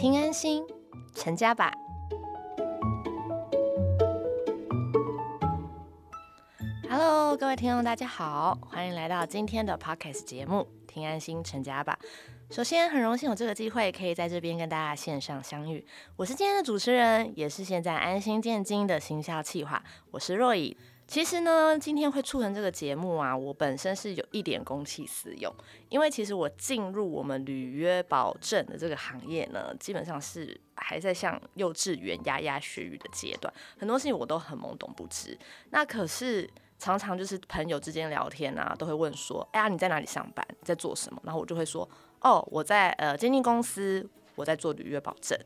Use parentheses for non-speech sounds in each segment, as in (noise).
听安心，成家吧。Hello，各位听众，大家好，欢迎来到今天的 Podcast 节目《听安心，成家吧》。首先，很荣幸有这个机会可以在这边跟大家线上相遇。我是今天的主持人，也是现在安心建金的行销企划，我是若以。其实呢，今天会促成这个节目啊，我本身是有一点公器私用，因为其实我进入我们履约保证的这个行业呢，基本上是还在像幼稚园牙牙学语的阶段，很多事情我都很懵懂不知。那可是常常就是朋友之间聊天啊，都会问说：“哎呀，你在哪里上班？在做什么？”然后我就会说：“哦，我在呃经纪公司，我在做履约保证。”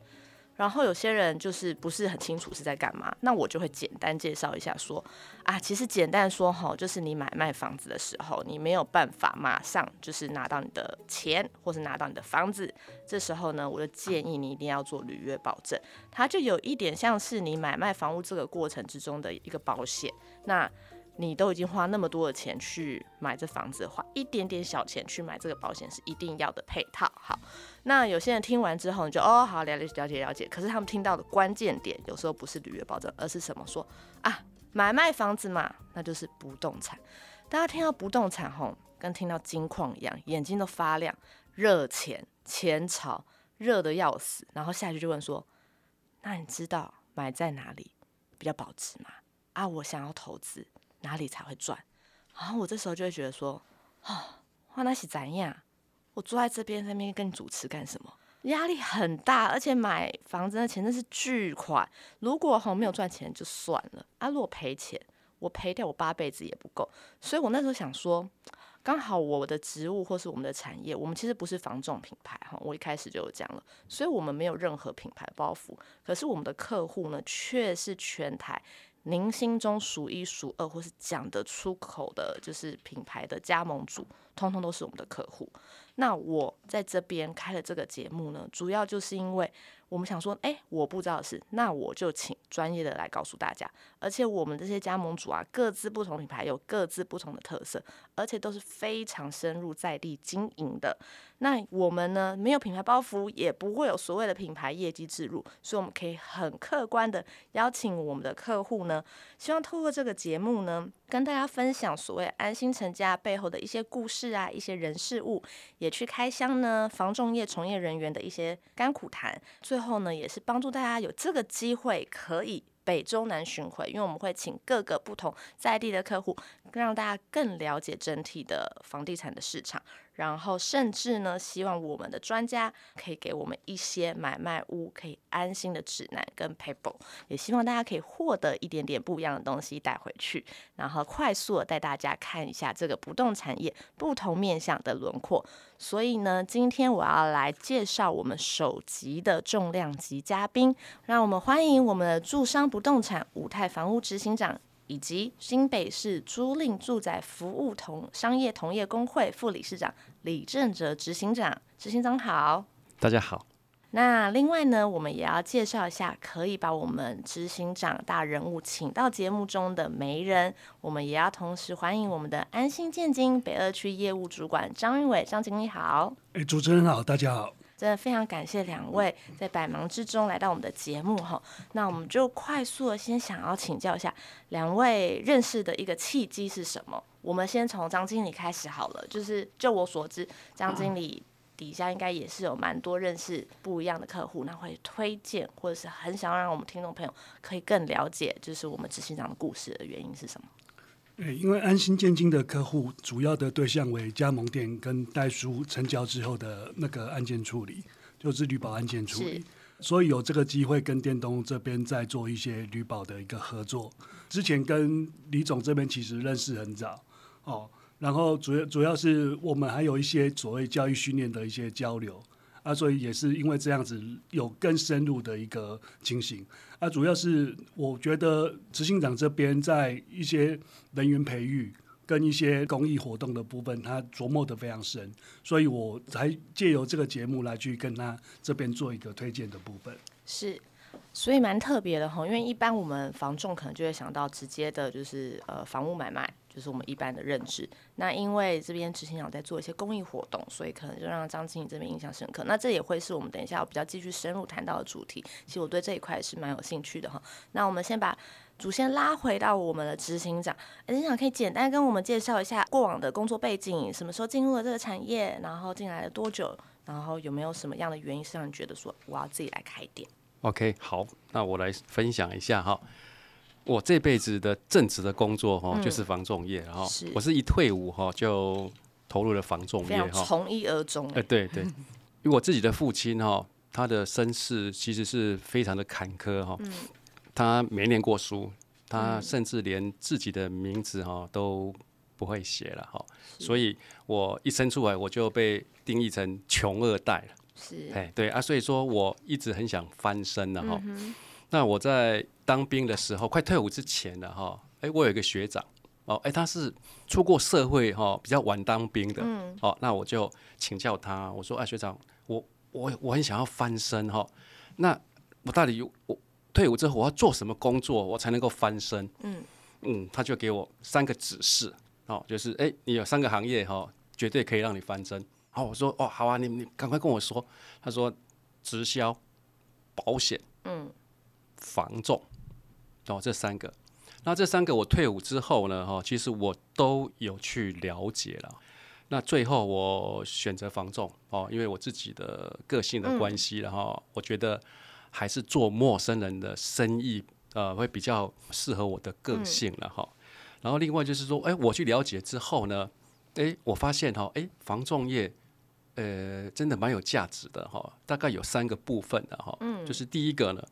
然后有些人就是不是很清楚是在干嘛，那我就会简单介绍一下，说啊，其实简单说哈，就是你买卖房子的时候，你没有办法马上就是拿到你的钱，或是拿到你的房子，这时候呢，我就建议你一定要做履约保证，它就有一点像是你买卖房屋这个过程之中的一个保险，那。你都已经花那么多的钱去买这房子，花一点点小钱去买这个保险是一定要的配套。好，那有些人听完之后，你就哦好了解了解了解。可是他们听到的关键点有时候不是履约保证，而是什么？说啊买卖房子嘛，那就是不动产。大家听到不动产吼，跟听到金矿一样，眼睛都发亮，热钱钱潮热的要死。然后下去就问说，那你知道买在哪里比较保值吗？啊，我想要投资。哪里才会赚？然后我这时候就会觉得说，啊，哇，那是怎样？我坐在这边那边跟你主持干什么？压力很大，而且买房子的钱真是巨款。如果哈没有赚钱就算了，啊，如果赔钱，我赔掉我八辈子也不够。所以我那时候想说，刚好我的职务或是我们的产业，我们其实不是房仲品牌哈，我一开始就有讲了，所以我们没有任何品牌包袱。可是我们的客户呢，却是全台。您心中数一数二，或是讲得出口的，就是品牌的加盟主，通通都是我们的客户。那我在这边开了这个节目呢，主要就是因为。我们想说，哎，我不知道的事，那我就请专业的来告诉大家。而且我们这些加盟主啊，各自不同品牌有各自不同的特色，而且都是非常深入在地经营的。那我们呢，没有品牌包袱，也不会有所谓的品牌业绩置入，所以我们可以很客观的邀请我们的客户呢，希望透过这个节目呢，跟大家分享所谓安心成家背后的一些故事啊，一些人事物，也去开箱呢，防重业从业人员的一些甘苦谈。最后呢，也是帮助大家有这个机会可以北中南巡回，因为我们会请各个不同在地的客户，让大家更了解整体的房地产的市场。然后甚至呢，希望我们的专家可以给我们一些买卖屋可以安心的指南跟 paper，也希望大家可以获得一点点不一样的东西带回去，然后快速的带大家看一下这个不动产业不同面向的轮廓。所以呢，今天我要来介绍我们首集的重量级嘉宾，让我们欢迎我们的住商不动产五泰房屋执行长。以及新北市租赁住宅服务同商业同业工会副理事长李正哲执行长，执行长好，大家好。那另外呢，我们也要介绍一下，可以把我们执行长大人物请到节目中的媒人，我们也要同时欢迎我们的安心建金北二区业务主管张玉伟张经理好。哎，主持人好，大家好。真的非常感谢两位在百忙之中来到我们的节目哈，那我们就快速的先想要请教一下两位认识的一个契机是什么？我们先从张经理开始好了，就是就我所知，张经理底下应该也是有蛮多认识不一样的客户，那会推荐或者是很想要让我们听众朋友可以更了解，就是我们执行长的故事的原因是什么？对，因为安心建金的客户主要的对象为加盟店跟代书成交之后的那个案件处理，就是旅保案件处理，所以有这个机会跟电东这边在做一些旅保的一个合作。之前跟李总这边其实认识很早哦，然后主要主要是我们还有一些所谓教育训练的一些交流。啊，所以也是因为这样子有更深入的一个情形。啊，主要是我觉得执行长这边在一些人员培育跟一些公益活动的部分，他琢磨的非常深，所以我才借由这个节目来去跟他这边做一个推荐的部分。是。所以蛮特别的哈，因为一般我们房仲可能就会想到直接的，就是呃房屋买卖。就是我们一般的认知。那因为这边执行长在做一些公益活动，所以可能就让张经理这边印象深刻。那这也会是我们等一下我比较继续深入谈到的主题。其实我对这一块是蛮有兴趣的哈。那我们先把主线拉回到我们的执行长，执行长可以简单跟我们介绍一下过往的工作背景，什么时候进入了这个产业，然后进来了多久，然后有没有什么样的原因是让你觉得说我要自己来开店？OK，好，那我来分享一下哈。我这辈子的正职的工作哈，就是防重业，然后我是一退伍哈就投入了防重业哈，从一而终。哎，对对，(laughs) 因为我自己的父亲哈，他的身世其实是非常的坎坷哈，他没念过书，他甚至连自己的名字哈都不会写了哈，所以我一生出来我就被定义成穷二代了。是，哎，对啊，所以说我一直很想翻身的哈。那我在当兵的时候，快退伍之前了哈，哎，我有一个学长哦，哎，他是出过社会哈，比较晚当兵的，嗯，哦，那我就请教他，我说，哎，学长，我我我很想要翻身哈，那我到底我退伍之后我要做什么工作，我才能够翻身？嗯嗯，他就给我三个指示，哦，就是哎，你有三个行业哈，绝对可以让你翻身。哦，我说，哦，好啊，你你赶快跟我说。他说，直销、保险，嗯。防重哦，这三个，那这三个我退伍之后呢，哈，其实我都有去了解了。那最后我选择防重哦，因为我自己的个性的关系，然后我觉得还是做陌生人的生意，呃，会比较适合我的个性了哈。然后另外就是说，哎，我去了解之后呢，哎，我发现哈，哎，防重业，呃，真的蛮有价值的哈。大概有三个部分的哈，嗯，就是第一个呢。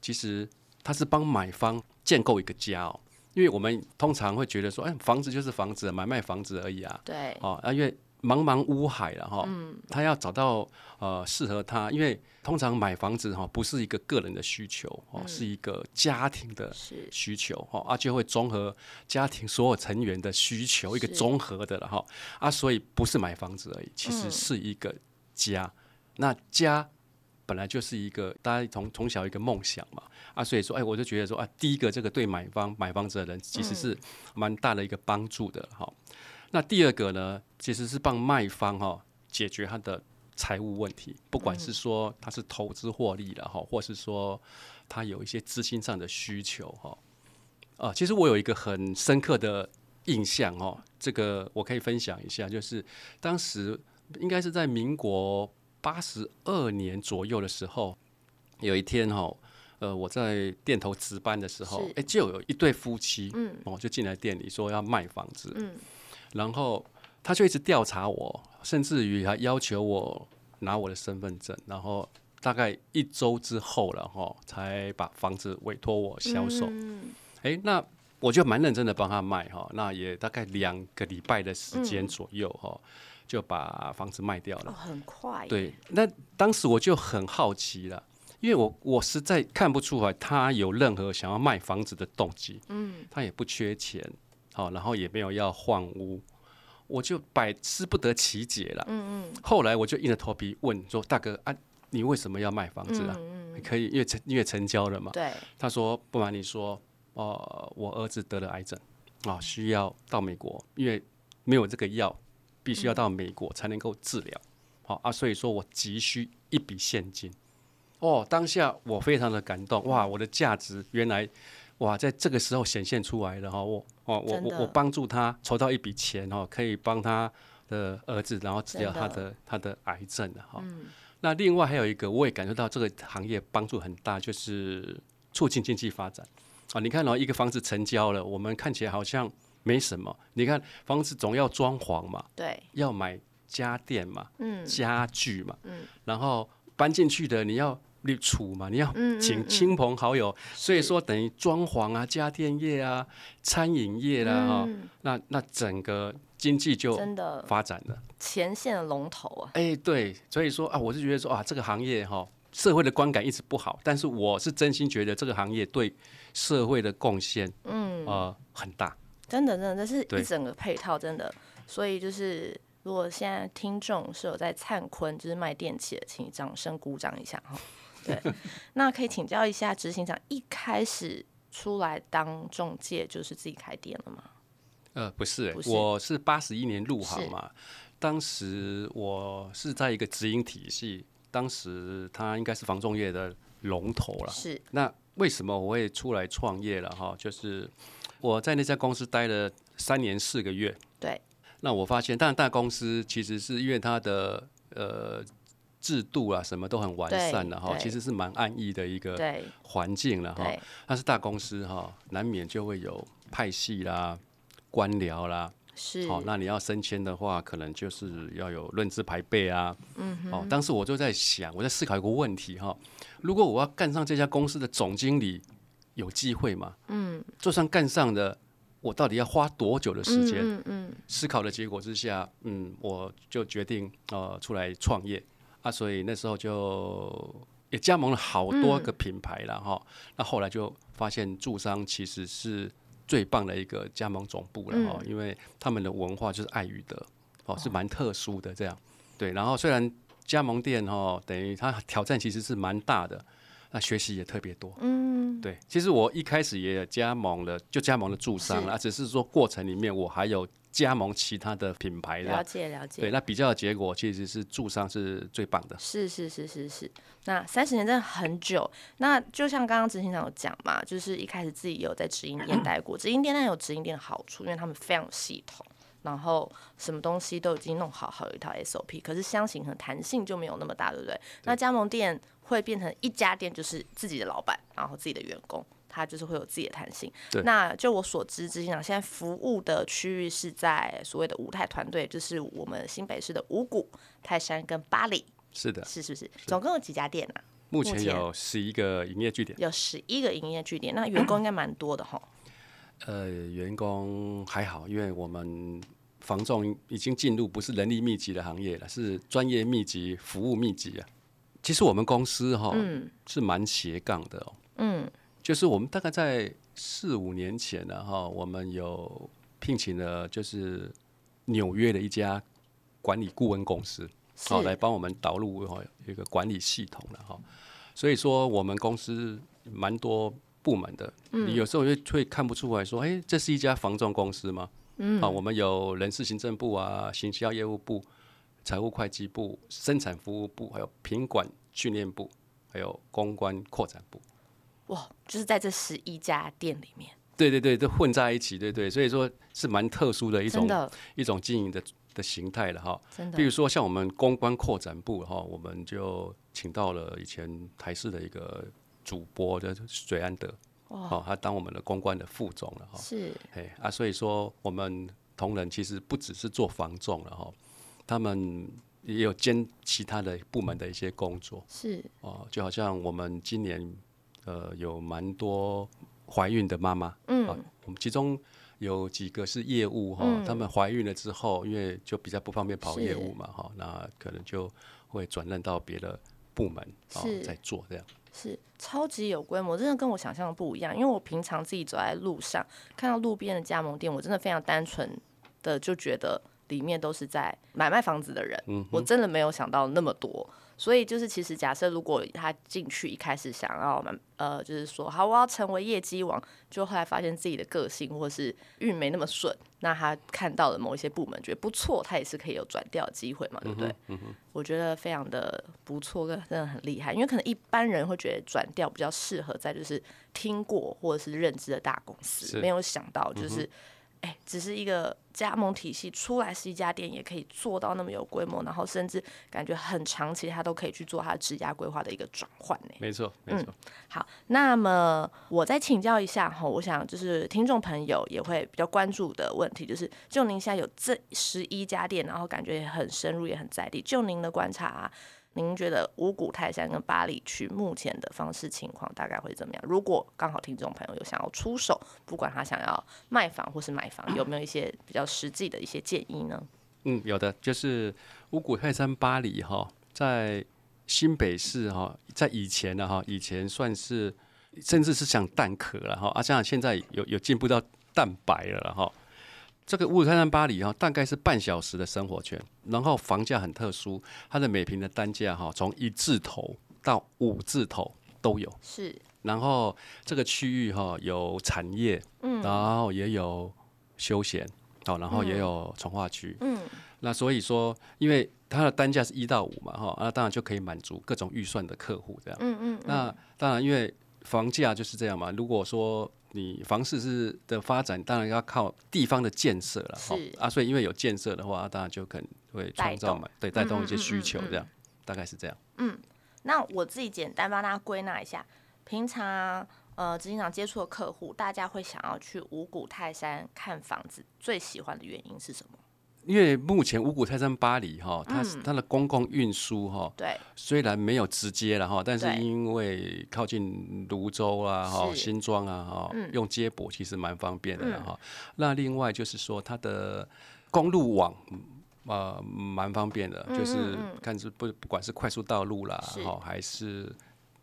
其实他是帮买方建构一个家哦，因为我们通常会觉得说，哎，房子就是房子，买卖房子而已啊。对。哦，啊，因为茫茫乌海了哈，嗯，他要找到呃适合他，因为通常买房子哈不是一个个人的需求哦，是一个家庭的需求哈，啊就会综合家庭所有成员的需求，一个综合的了哈，啊，所以不是买房子而已，其实是一个家，那家。本来就是一个大家从从小一个梦想嘛啊，所以说哎，我就觉得说啊，第一个这个对买方买房子的人其实是蛮大的一个帮助的哈。那第二个呢，其实是帮卖方哈解决他的财务问题，不管是说他是投资获利了哈，或是说他有一些资金上的需求哈。啊，其实我有一个很深刻的印象哦，这个我可以分享一下，就是当时应该是在民国。八十二年左右的时候，有一天哈，呃，我在店头值班的时候，哎，就有一对夫妻，嗯，哦，就进来店里说要卖房子，嗯，然后他就一直调查我，甚至于还要求我拿我的身份证，然后大概一周之后了哈，才把房子委托我销售，那我就蛮认真的帮他卖哈，那也大概两个礼拜的时间左右哈。就把房子卖掉了，很快。对，那当时我就很好奇了，因为我我实在看不出来他有任何想要卖房子的动机。嗯，他也不缺钱，好，然后也没有要换屋，我就百思不得其解了。嗯嗯。后来我就硬着头皮问说：“大哥啊，你为什么要卖房子啊？可以，因为成因为成交了嘛。”对。他说：“不瞒你说，哦，我儿子得了癌症，啊，需要到美国，因为没有这个药。”必须要到美国才能够治疗，好啊，所以说我急需一笔现金。哦，当下我非常的感动，哇，我的价值原来哇在这个时候显现出来了哈，我哦我我我帮助他筹到一笔钱哦，可以帮他的儿子然后治疗他的他的癌症的哈。那另外还有一个，我也感受到这个行业帮助很大，就是促进经济发展啊。你看哦，一个房子成交了，我们看起来好像。没什么，你看房子总要装潢嘛，对，要买家电嘛，嗯，家具嘛，嗯，然后搬进去的你要立储嘛，你要请亲朋好友，所以说等于装潢啊、家电业啊、餐饮业啦，哈，那那整个经济就真的。发展了，前线的龙头啊，哎，对，所以说啊，我是觉得说啊，这个行业哈，社会的观感一直不好，但是我是真心觉得这个行业对社会的贡献，嗯，呃，很大。真的，真的，这是一整个配套，真的。所以就是，如果现在听众是有在灿坤，就是卖电器的，请掌声鼓掌一下哈。对，(laughs) 那可以请教一下执行长，一开始出来当中介就是自己开店了吗？呃，不是，我是八十一年入行嘛，当时我是在一个直营体系，当时他应该是防重业的龙头了。是，那为什么我会出来创业了哈？就是我在那家公司待了三年四个月。对。那我发现，当然大公司其实是因为它的呃制度啊什么都很完善了哈，其实是蛮安逸的一个环境了哈。但是大公司哈，难免就会有派系啦、官僚啦。是。好，那你要升迁的话，可能就是要有论资排辈啊。嗯。哦，当时我就在想，我在思考一个问题哈：如果我要干上这家公司的总经理，有机会嘛？嗯。就算干上的。我到底要花多久的时间？嗯嗯，思考的结果之下，嗯，我就决定呃出来创业啊，所以那时候就也加盟了好多个品牌了哈。那后来就发现驻商其实是最棒的一个加盟总部了哈，因为他们的文化就是爱与德哦，是蛮特殊的这样。对，然后虽然加盟店哈，等于它挑战其实是蛮大的。那学习也特别多，嗯，对，其实我一开始也加盟了，就加盟了助商了，只是说过程里面我还有加盟其他的品牌的，了解了解。对，那比较的结果其实是助商是最棒的。是是是是是，那三十年真的很久。那就像刚刚执行长有讲嘛，就是一开始自己有在直营店待过，直营店那有直营店的好处，因为他们非常有系统。然后什么东西都已经弄好，好有一套 SOP，可是箱型和弹性就没有那么大，对不对？那加盟店会变成一家店，就是自己的老板，然后自己的员工，他就是会有自己的弹性。那就我所知，执行长现在服务的区域是在所谓的五泰团队，就是我们新北市的五股、泰山跟巴黎。是的，是是不是？总共有几家店呢？目前有十一个营业据点。有十一个营业据点，那员工应该蛮多的哈。(clears throat) 呃，员工还好，因为我们防重已经进入不是人力密集的行业了，是专业密集、服务密集啊。其实我们公司哈是蛮斜杠的哦，嗯，就是我们大概在四五年前呢哈，我们有聘请了就是纽约的一家管理顾问公司，好来帮我们导入哈一个管理系统了哈。所以说我们公司蛮多。部门的，你有时候会会看不出来说，哎，这是一家房仲公司吗？嗯，啊，我们有人事行政部啊，行销业务部、财务会计部、生产服务部，还有品管训练部，还有公关扩展部。哇，就是在这十一家店里面，对对对，都混在一起，对对，所以说是蛮特殊的一种一种经营的的形态了哈。真的，比如说像我们公关扩展部哈，我们就请到了以前台视的一个。主播的水安德，哦，他当我们的公关的副总了哈。是，哎啊，所以说我们同仁其实不只是做防重了哈，他们也有兼其他的部门的一些工作。是，哦，就好像我们今年呃有蛮多怀孕的妈妈，嗯，我们其中有几个是业务哈，他们怀孕了之后，因为就比较不方便跑业务嘛哈，那可能就会转任到别的部门啊在做这样。是超级有规模，真的跟我想象的不一样。因为我平常自己走在路上，看到路边的加盟店，我真的非常单纯的就觉得里面都是在买卖房子的人。我真的没有想到那么多。所以就是，其实假设如果他进去一开始想要呃，就是说好我要成为业绩王，就后来发现自己的个性或是运没那么顺，那他看到了某一些部门觉得不错，他也是可以有转调的机会嘛，对不对？我觉得非常的不错，跟真的很厉害，因为可能一般人会觉得转调比较适合在就是听过或者是认知的大公司，没有想到就是。哎，只是一个加盟体系出来是一家店，也可以做到那么有规模，然后甚至感觉很长期，他都可以去做他质押规划的一个转换呢。没错，没错。好，那么我再请教一下哈，我想就是听众朋友也会比较关注的问题，就是就您现在有这十一家店，然后感觉也很深入，也很在地，就您的观察。啊。您觉得五股泰山跟巴黎区目前的方式情况大概会怎么样？如果刚好听众朋友有想要出手，不管他想要卖房或是买房，有没有一些比较实际的一些建议呢？嗯，有的，就是五股泰山巴黎哈，在新北市哈，在以前的哈，以前算是甚至是像蛋壳了哈，啊，像现在有有进步到蛋白了哈。这个五台山巴黎哈，大概是半小时的生活圈，然后房价很特殊，它的每平的单价哈，从一字头到五字头都有。是，然后这个区域哈有产业，嗯，然后也有休闲，好，然后也有从化区，嗯，那所以说，因为它的单价是一到五嘛，哈，那当然就可以满足各种预算的客户这样。嗯嗯，那当然，因为房价就是这样嘛。如果说你房市是的发展，当然要靠地方的建设了，哈啊，所以因为有建设的话，当然就可能会创造嘛，对，带动一些需求，这样大概是这样。嗯，那我自己简单帮大家归纳一下，平常呃执行长接触的客户，大家会想要去五谷泰山看房子，最喜欢的原因是什么？因为目前五谷泰山巴黎哈，它它的公共运输哈，对，虽然没有直接了哈，但是因为靠近泸州啊哈、新庄啊哈，用接驳其实蛮方便的哈。那另外就是说它的公路网呃蛮方便的，就是看是不不管是快速道路啦哈，还是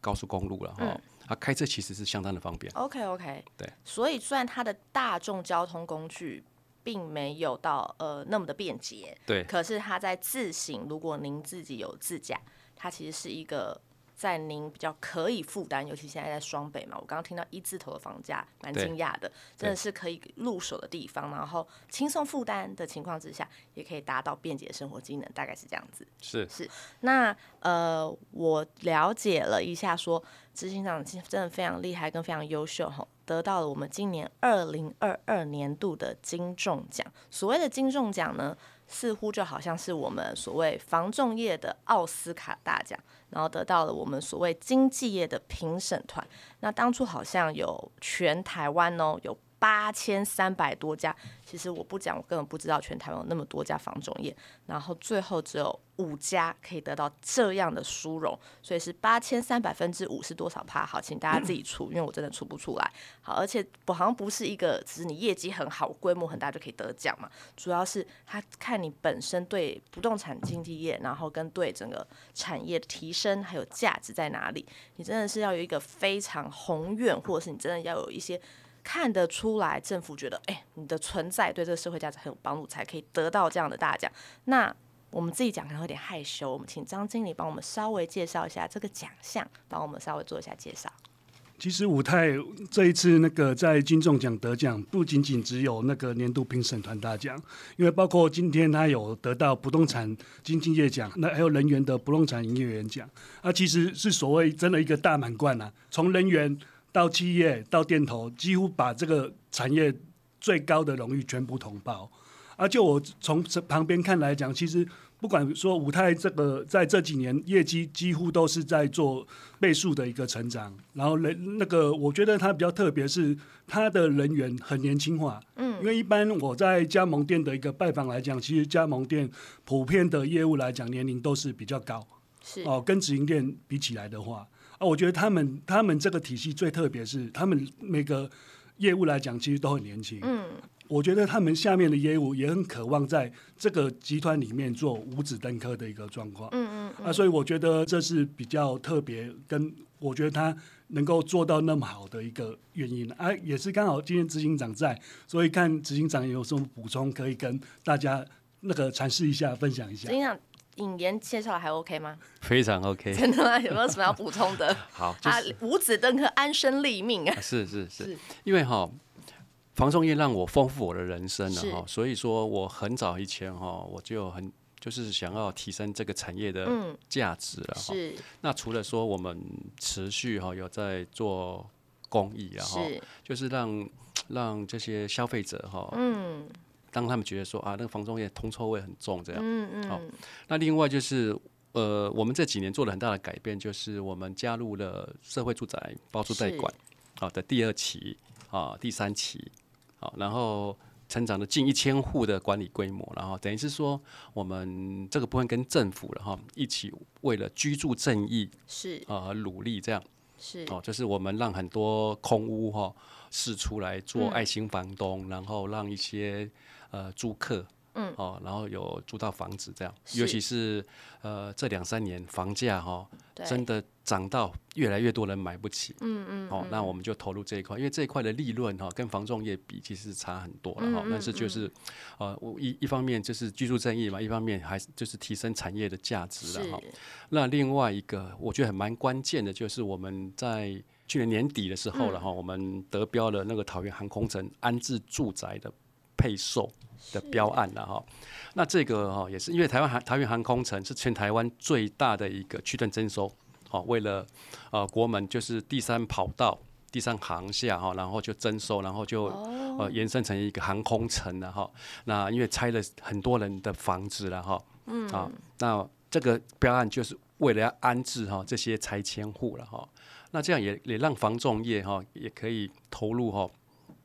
高速公路了哈，啊开车其实是相当的方便。OK OK，对，所以虽然它的大众交通工具。并没有到呃那么的便捷，对。可是它在自行，如果您自己有自驾，它其实是一个在您比较可以负担，尤其现在在双北嘛，我刚刚听到一字头的房价，蛮惊讶的，真的是可以入手的地方，然后轻松负担的情况之下，也可以达到便捷的生活机能，大概是这样子。是是。那呃，我了解了一下，说执行长真的非常厉害，跟非常优秀哈。得到了我们今年二零二二年度的金重奖。所谓的金重奖呢，似乎就好像是我们所谓防重业的奥斯卡大奖，然后得到了我们所谓经济业的评审团。那当初好像有全台湾哦，有。八千三百多家，其实我不讲，我根本不知道全台湾有那么多家房仲业，然后最后只有五家可以得到这样的殊荣，所以是八千三百分之五是多少趴？好，请大家自己出，因为我真的出不出来。好，而且不好像不是一个，只是你业绩很好、规模很大就可以得奖嘛，主要是他看你本身对不动产经纪业，然后跟对整个产业的提升还有价值在哪里，你真的是要有一个非常宏远，或者是你真的要有一些。看得出来，政府觉得，哎，你的存在对这个社会价值很有帮助，才可以得到这样的大奖。那我们自己讲可能有点害羞，我们请张经理帮我们稍微介绍一下这个奖项，帮我们稍微做一下介绍。其实五泰这一次那个在金钟奖得奖，不仅仅只有那个年度评审团大奖，因为包括今天他有得到不动产经纪业奖，那还有人员的不动产营业员奖，啊，其实是所谓真的一个大满贯啊，从人员。到企业到店头，几乎把这个产业最高的荣誉全部统报。而就我从旁边看来讲，其实不管说五泰这个在这几年业绩几乎都是在做倍数的一个成长。然后人那个，我觉得它比较特别是它的人员很年轻化。嗯，因为一般我在加盟店的一个拜访来讲，其实加盟店普遍的业务来讲年龄都是比较高。是哦，跟直营店比起来的话。啊，我觉得他们他们这个体系最特别，是他们每个业务来讲，其实都很年轻。嗯，我觉得他们下面的业务也很渴望在这个集团里面做五子登科的一个状况。嗯嗯。啊，所以我觉得这是比较特别，跟我觉得他能够做到那么好的一个原因。啊，也是刚好今天执行长在，所以看执行长有什么补充，可以跟大家那个阐释一下，分享一下。执行长。引言介绍还 OK 吗？(laughs) 非常 OK。(laughs) 真的吗？有没有什么要补充的？(laughs) 好，啊五子登科，安身立命啊！是是是，因为哈，房仲业让我丰富我的人生了哈，所以说我很早以前哈，我就很就是想要提升这个产业的价值了哈。是。那除了说我们持续哈有在做公益然后就是让让这些消费者哈嗯。当他们觉得说啊，那个房中业铜臭味很重，这样，嗯嗯，好，那另外就是，呃，我们这几年做了很大的改变，就是我们加入了社会住宅包租代管，好的第二期啊，第三期，好，然后成长了近一千户的管理规模，然后等于是说，我们这个部分跟政府了哈，一起为了居住正义是。啊努力这样，是。哦，就是我们让很多空屋哈试出来做爱心房东，然后让一些。呃，租客，嗯，哦，然后有租到房子这样，尤其是呃这两三年房价哈，真的涨到越来越多人买不起，嗯嗯，哦，那我们就投入这一块，因为这一块的利润哈跟房仲业比其实差很多了哈，但是就是呃我一一方面就是居住正义嘛，一方面还是就是提升产业的价值了哈。那另外一个我觉得很蛮关键的，就是我们在去年年底的时候了哈，我们得标了那个桃园航空城安置住宅的。配售的标案了哈。那这个哈也是因为台湾航桃园航空城是全台湾最大的一个区段征收，好，为了呃国门就是第三跑道、第三航厦哈，然后就征收，然后就呃延伸成一个航空城了哈。那因为拆了很多人的房子了哈，嗯啊，那这个标案就是为了要安置哈这些拆迁户了哈。那这样也也让房仲业哈也可以投入哈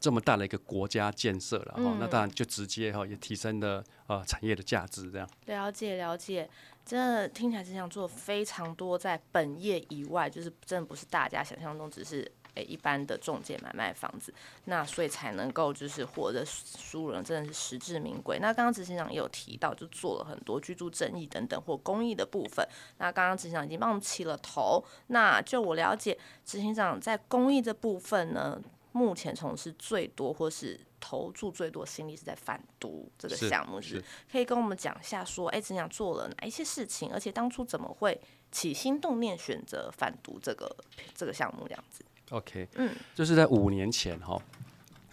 这么大的一个国家建设了哈，那当然就直接哈也提升了呃产业的价值这样。了解了解，真的听起来是想做非常多在本业以外，就是真的不是大家想象中只是。诶，一般的中介买卖房子，那所以才能够就是获得输人，真的是实至名归。那刚刚执行长也有提到，就做了很多居住正义等等或公益的部分。那刚刚执行长已经帮我们起了头。那就我了解，执行长在公益的部分呢，目前从事最多或是投注最多心力是在反毒这个项目，是可以跟我们讲一下，说哎，执行长做了哪一些事情，而且当初怎么会起心动念选择反毒这个这个项目这样子？OK，嗯，就是在五年前哈，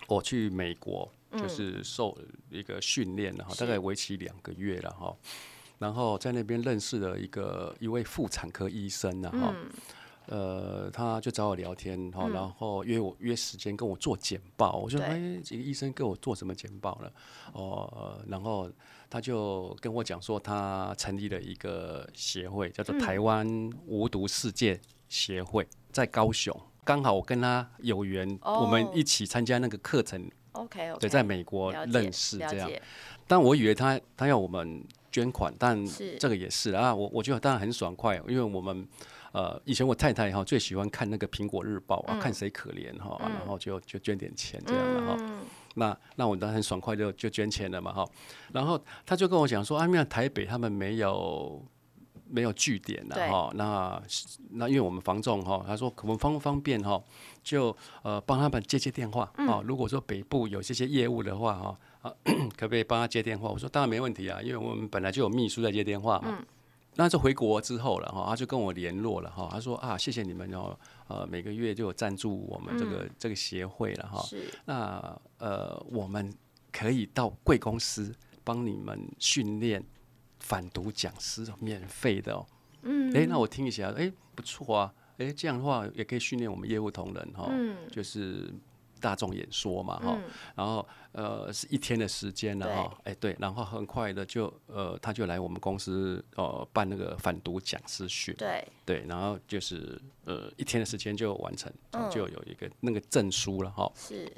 我去美国就是受一个训练然后大概为期两个月了哈，然后在那边认识了一个一位妇产科医生然后，呃，他就找我聊天哈，然后约我约时间跟我做简报，我说哎，这个医生给我做什么简报了？哦，然后他就跟我讲说，他成立了一个协会，叫做台湾无毒世界协会，在高雄。刚好我跟他有缘，我们一起参加那个课程。OK，对，在美国认识这样。但我以为他他要我们捐款，但这个也是啊。我我觉得当然很爽快，因为我们呃以前我太太哈最喜欢看那个苹果日报啊，看谁可怜哈，然后就就捐点钱这样的哈。那那我当然很爽快就就捐钱了嘛哈。然后他就跟我讲说，啊，因为台北他们没有。没有据点的哈，那那因为我们房仲哈，他说可不方不方便哈，就呃帮他们接接电话啊。如果说北部有这些业务的话哈，啊 (clears throat) 可不可以帮他接电话？我说当然没问题啊，因为我们本来就有秘书在接电话嘛。那就回国之后了哈，他就跟我联络了哈，他说啊谢谢你们哦，呃每个月就有赞助我们这个这个协会了哈。那呃我们可以到贵公司帮你们训练。反毒讲师免费的哦，嗯，哎，那我听一下，哎，不错啊，哎，这样的话也可以训练我们业务同仁哈，嗯，就是大众演说嘛哈，然后呃是一天的时间了哈，哎对，然后很快的就呃他就来我们公司呃办那个反毒讲师训，对。对，然后就是呃一天的时间就完成，就有一个那个证书了哈，是。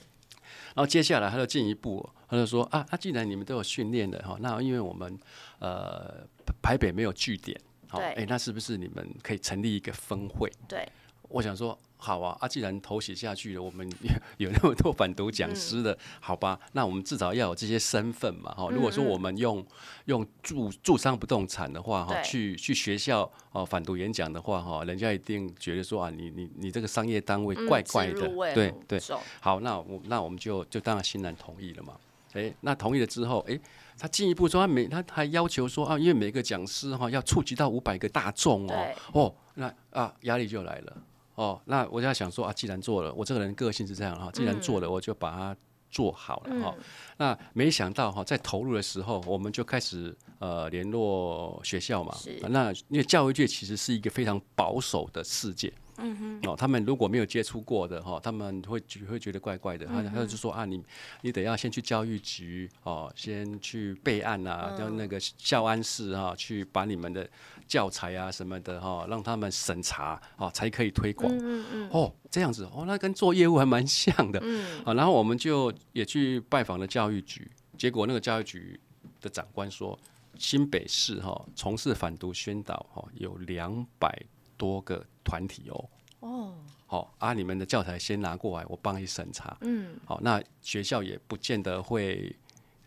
然后接下来他就进一步，他就说啊，那既然你们都有训练的哈，那因为我们呃台北没有据点，好，哎，那是不是你们可以成立一个分会？对，我想说。好啊，啊，既然投写下去了，我们 (laughs) 有那么多反毒讲师的，好吧？那我们至少要有这些身份嘛，哈。如果说我们用用住住商不动产的话，哈，去去学校哦反毒演讲的话，哈，人家一定觉得说啊，你你你这个商业单位怪怪的，对对。好，那我那我们就就当然欣然同意了嘛。哎，那同意了之后，哎，他进一步说，他每他还要求说啊，因为每个讲师哈要触及到五百个大众哦，哦，那啊压力就来了。哦，那我就在想说啊，既然做了，我这个人个性是这样哈，既然做了，我就把它做好了哈。那没想到哈，在投入的时候，我们就开始呃联络学校嘛。那因为教育界其实是一个非常保守的世界。嗯哼，哦，他们如果没有接触过的哈，他们会觉会觉得怪怪的。他他就说啊，你你得要先去教育局哦，先去备案啊，叫那个校安室哈，去把你们的教材啊什么的哈，让他们审查哦，才可以推广。嗯嗯哦，这样子哦，那跟做业务还蛮像的。嗯。啊，然后我们就也去拜访了教育局，结果那个教育局的长官说，新北市哈从事反毒宣导哈有两百。多个团体哦，哦，好啊，你们的教材先拿过来，我帮你审查。嗯，好，那学校也不见得会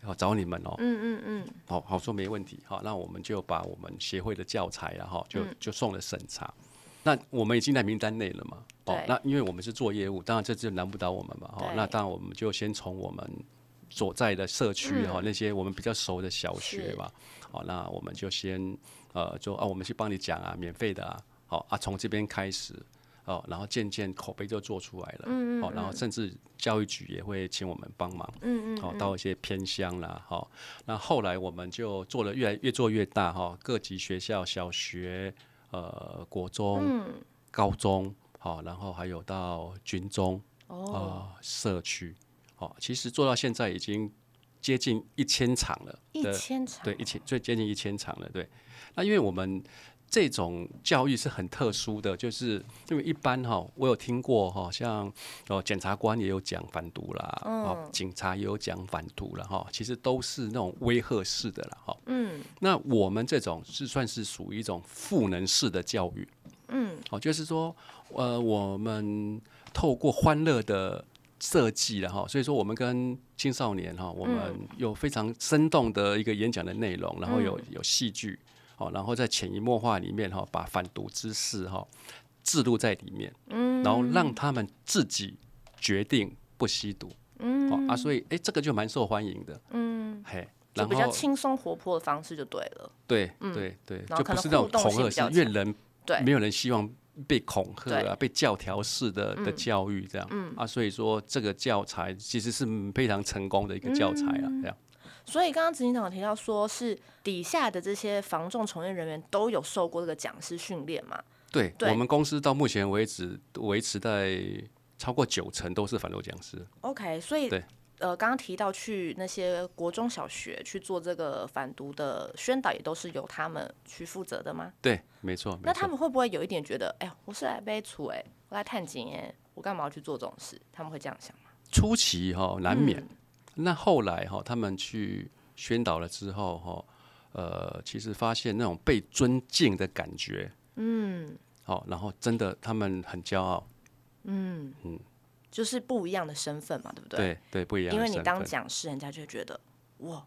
要找你们哦。嗯嗯嗯，好好说没问题。好，那我们就把我们协会的教材然后就就送了审查。那我们已经在名单内了嘛？哦，那因为我们是做业务，当然这就难不倒我们嘛。哦，那当然我们就先从我们所在的社区哈那些我们比较熟的小学吧。好，那我们就先呃，就啊，我们去帮你讲啊，免费的啊。好啊，从这边开始哦，然后渐渐口碑就做出来了，嗯哦，然后甚至教育局也会请我们帮忙，嗯嗯，哦，到一些偏乡啦，哈，那后来我们就做了越来越做越大，哈，各级学校、小学、呃，国中、高中，好，然后还有到军中，哦，社区，哦，其实做到现在已经接近一千场了，一千场，对，一千最接近一千场了，对，那因为我们。这种教育是很特殊的，就是因为一般哈，我有听过哈，像哦检察官也有讲反毒啦，哦警察也有讲反毒了哈，其实都是那种威吓式的了哈。嗯，那我们这种是算是属于一种赋能式的教育。嗯，哦，就是说呃，我们透过欢乐的设计了哈，所以说我们跟青少年哈，我们有非常生动的一个演讲的内容，然后有有戏剧。哦，然后在潜移默化里面哈，把反毒知识哈制度在里面，嗯，然后让他们自己决定不吸毒，嗯，啊，所以哎，这个就蛮受欢迎的，嗯，嘿，就比较轻松活泼的方式就对了，对，对对，就不是那种恐吓式，因为人对没有人希望被恐吓啊，被教条式的的教育这样，嗯。啊，所以说这个教材其实是非常成功的一个教材啊，这样。所以刚刚执行长提到，说是底下的这些防重从业人员都有受过这个讲师训练嘛？对，我们公司到目前为止维持在超过九成都是反毒讲师。OK，所以呃，刚刚提到去那些国中小学去做这个反毒的宣导，也都是由他们去负责的吗？对，没错。那他们会不会有一点觉得，哎呀，我是来背处哎，我来探警哎，我干嘛要去做这种事？他们会这样想吗？初期哈，难免。那后来哈，他们去宣导了之后哈，呃，其实发现那种被尊敬的感觉，嗯，好，然后真的他们很骄傲，嗯嗯，就是不一样的身份嘛，对不对？对对，不一样。因为你当讲师，人家就会觉得哇，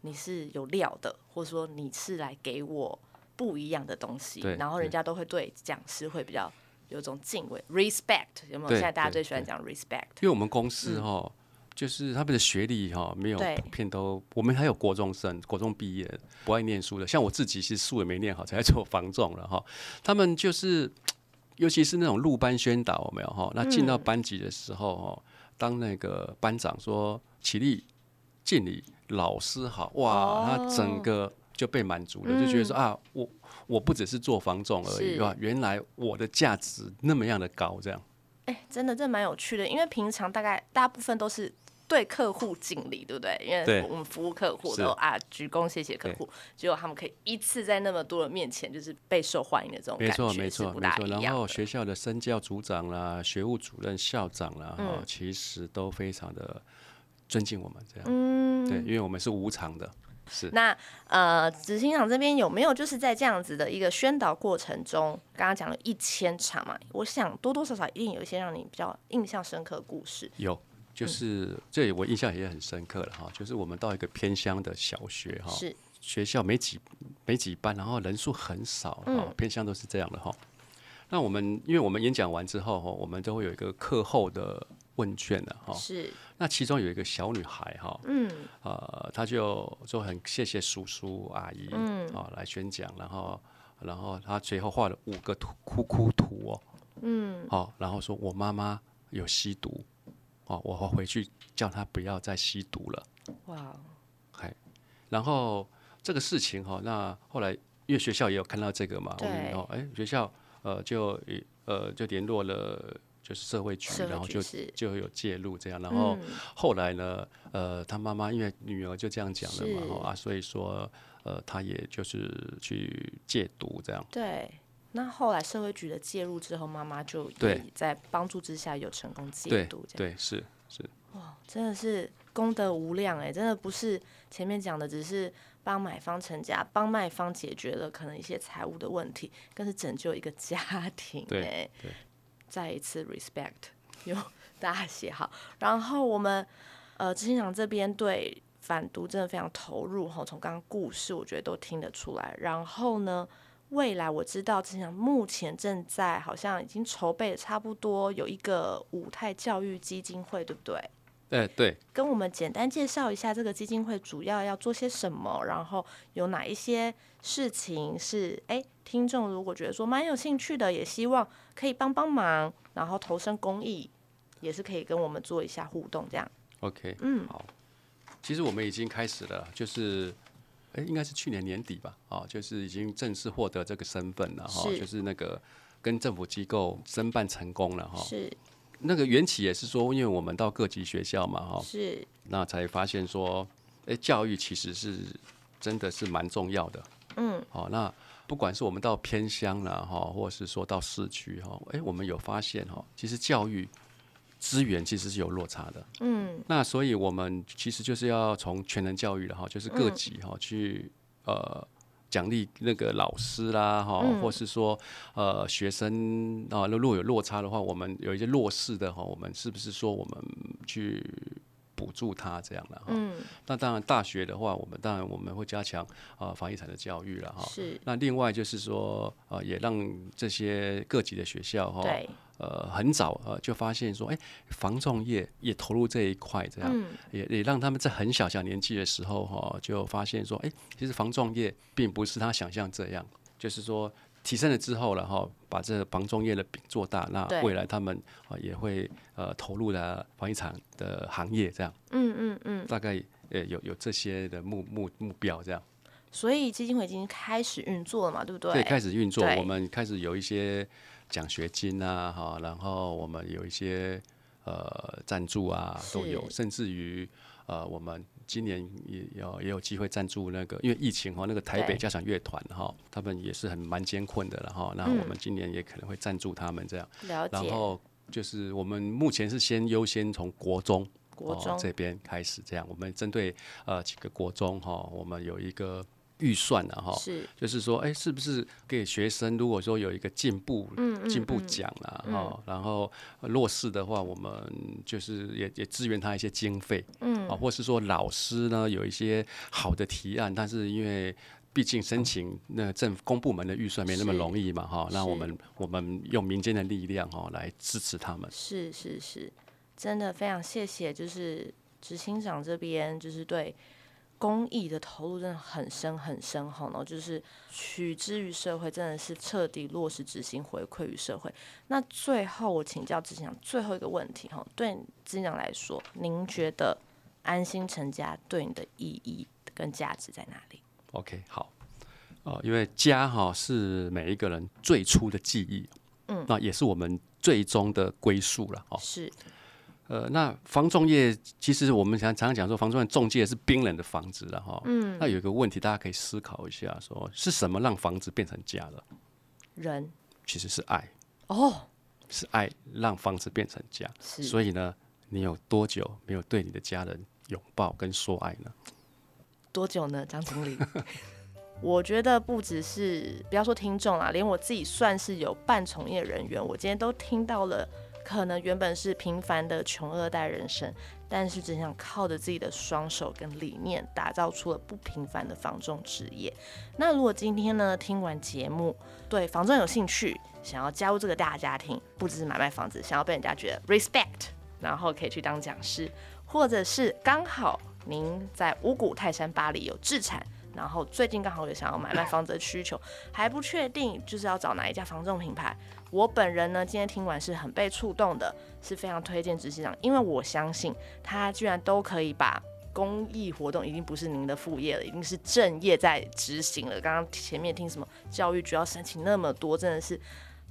你是有料的，或者说你是来给我不一样的东西，然后人家都会对讲师会比较有种敬畏，respect 有没有？现在大家最喜欢讲 respect，因为我们公司哈。就是他们的学历哈，没有普遍都，我们还有国中生，国中毕业不爱念书的，像我自己是书也没念好，才做防重了哈。他们就是，尤其是那种入班宣导，没有哈？那进到班级的时候哈，当那个班长说起立敬礼，老师好，哇，他整个就被满足了，就觉得说啊，我我不只是做防重而已，哇，原来我的价值那么样的高，这样。哎，真的，这蛮有趣的，因为平常大概大部分都是。对客户敬礼，对不对？因为我们服务客户都啊鞠躬谢谢客户，结果他们可以一次在那么多人面前，就是备受欢迎的这种感觉，没错没错。然后学校的身教组长啦、学务主任、校长啦，哈，其实都非常的尊敬我们这样。嗯，对，因为我们是无偿的。是。那呃，执行长这边有没有就是在这样子的一个宣导过程中，刚刚讲了一千场嘛？我想多多少少一定有一些让你比较印象深刻的故事。有。就是这我印象也很深刻了哈，就是我们到一个偏乡的小学哈，是学校没几没几班，然后人数很少哈，偏乡都是这样的哈。那我们因为我们演讲完之后哈，我们都会有一个课后的问卷的哈，是。那其中有一个小女孩哈，嗯，呃，她就就很谢谢叔叔阿姨，嗯，啊来宣讲，然后然后她最后画了五个图哭哭图哦，嗯，好，然后说我妈妈有吸毒。哦，我回去叫她不要再吸毒了。哇，嗨，然后这个事情哈，那后来因为学校也有看到这个嘛，我们哦，哎，学校呃就呃就联络了就是社会局，然后就就有介入这样，然后后来呢，呃，他妈妈因为女儿就这样讲了嘛，啊，所以说呃，他也就是去戒毒这样。对。那后来社会局的介入之后，妈妈就也在帮助之下有成功戒毒，这样。对是是。哇，真的是功德无量哎，真的不是前面讲的只是帮买方成家，帮卖方解决了可能一些财务的问题，更是拯救一个家庭哎。再一次 respect (laughs) 有大写好，然后我们呃执行长这边对反毒真的非常投入哈，从刚刚故事我觉得都听得出来，然后呢。未来我知道，执行长目前正在好像已经筹备差不多有一个舞台教育基金会，对不对？对对，跟我们简单介绍一下这个基金会主要要做些什么，然后有哪一些事情是哎，听众如果觉得说蛮有兴趣的，也希望可以帮帮忙，然后投身公益，也是可以跟我们做一下互动这样。OK，嗯，好，其实我们已经开始了，就是哎，应该是去年年底吧，啊，就是已经正式获得这个身份了哈，就是那个跟政府机构申办成功了哈。是。那个缘起也是说，因为我们到各级学校嘛，哈，是，那才发现说，哎，教育其实是真的是蛮重要的，嗯，好，那不管是我们到偏乡了哈，或者是说到市区哈，哎，我们有发现哈，其实教育资源其实是有落差的，嗯，那所以我们其实就是要从全能教育了哈，就是各级哈去呃。奖励那个老师啦，哈，或是说，呃，学生啊，如果有落差的话，我们有一些弱势的哈，我们是不是说我们去补助他这样的哈？嗯。那当然，大学的话，我们当然我们会加强啊房地产的教育了哈。是。那另外就是说，呃，也让这些各级的学校哈。呃，很早呃就发现说，哎，防重业也投入这一块，这样也也让他们在很小小年纪的时候哈，就发现说，哎，其实防重业并不是他想象这样，就是说提升了之后了哈，把这防重业的饼做大，那未来他们啊也会呃投入了房地产的行业这样，嗯嗯嗯，大概呃有有这些的目目目标这样，所以基金会已经开始运作了嘛，对不对？对，开始运作，我们开始有一些。奖学金啊，哈，然后我们有一些呃赞助啊，都有，甚至于呃，我们今年也有也有机会赞助那个，因为疫情哈，那个台北交响乐团哈，他们也是很蛮艰困的了哈，那我们今年也可能会赞助他们这样。然后就是我们目前是先优先从国中国中这边开始这样，我们针对呃几个国中哈，我们有一个。预算了哈，是，就是说，哎，是不是给学生如果说有一个进步，进步奖啦，哈，然后弱势的话，我们就是也也支援他一些经费，嗯，啊，或是说老师呢有一些好的提案，但是因为毕竟申请那政府公部门的预算没那么容易嘛，哈，那我们我们用民间的力量哈来支持他们。是是是，真的非常谢谢，就是执行长这边就是对。公益的投入真的很深很深厚呢，就是取之于社会，真的是彻底落实执行回馈于社会。那最后我请教执行长最后一个问题哈，对执行长来说，您觉得安心成家对你的意义跟价值在哪里？OK，好，呃，因为家哈是每一个人最初的记忆，嗯，那也是我们最终的归宿了，哦，是。呃，那房仲业其实我们常常讲说，房仲业中介是冰冷的房子了哈。嗯。那有一个问题，大家可以思考一下，说是什么让房子变成家了？人。其实是爱。哦。是爱让房子变成家。是。所以呢，你有多久没有对你的家人拥抱跟说爱呢？多久呢，张经理？(laughs) 我觉得不只是不要说听众啦，连我自己算是有半从业人员，我今天都听到了。可能原本是平凡的穷二代人生，但是只想靠着自己的双手跟理念，打造出了不平凡的房仲职业。那如果今天呢，听完节目对房仲有兴趣，想要加入这个大家庭，不只是买卖房子，想要被人家觉得 respect，然后可以去当讲师，或者是刚好您在五谷泰山巴黎有自产。然后最近刚好也想要买卖房子的需求，还不确定就是要找哪一家房仲品牌。我本人呢，今天听完是很被触动的，是非常推荐执行长，因为我相信他居然都可以把公益活动，已经不是您的副业了，已经是正业在执行了。刚刚前面听什么教育局要申请那么多，真的是。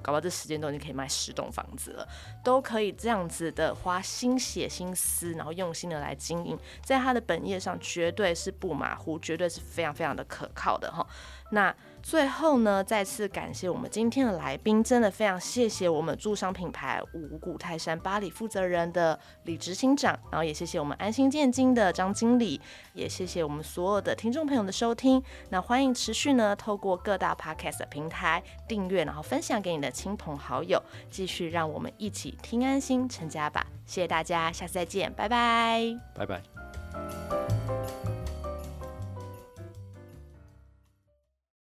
搞到这时间都已经可以卖十栋房子了，都可以这样子的花心血心思，然后用心的来经营，在他的本业上绝对是不马虎，绝对是非常非常的可靠的哈。那最后呢，再次感谢我们今天的来宾，真的非常谢谢我们驻商品牌五谷泰山巴黎负责人的李执行长，然后也谢谢我们安心建金的张经理，也谢谢我们所有的听众朋友的收听。那欢迎持续呢，透过各大 podcast 平台订阅，然后分享给你的亲朋好友，继续让我们一起听安心成家吧。谢谢大家，下次再见，拜拜，拜拜。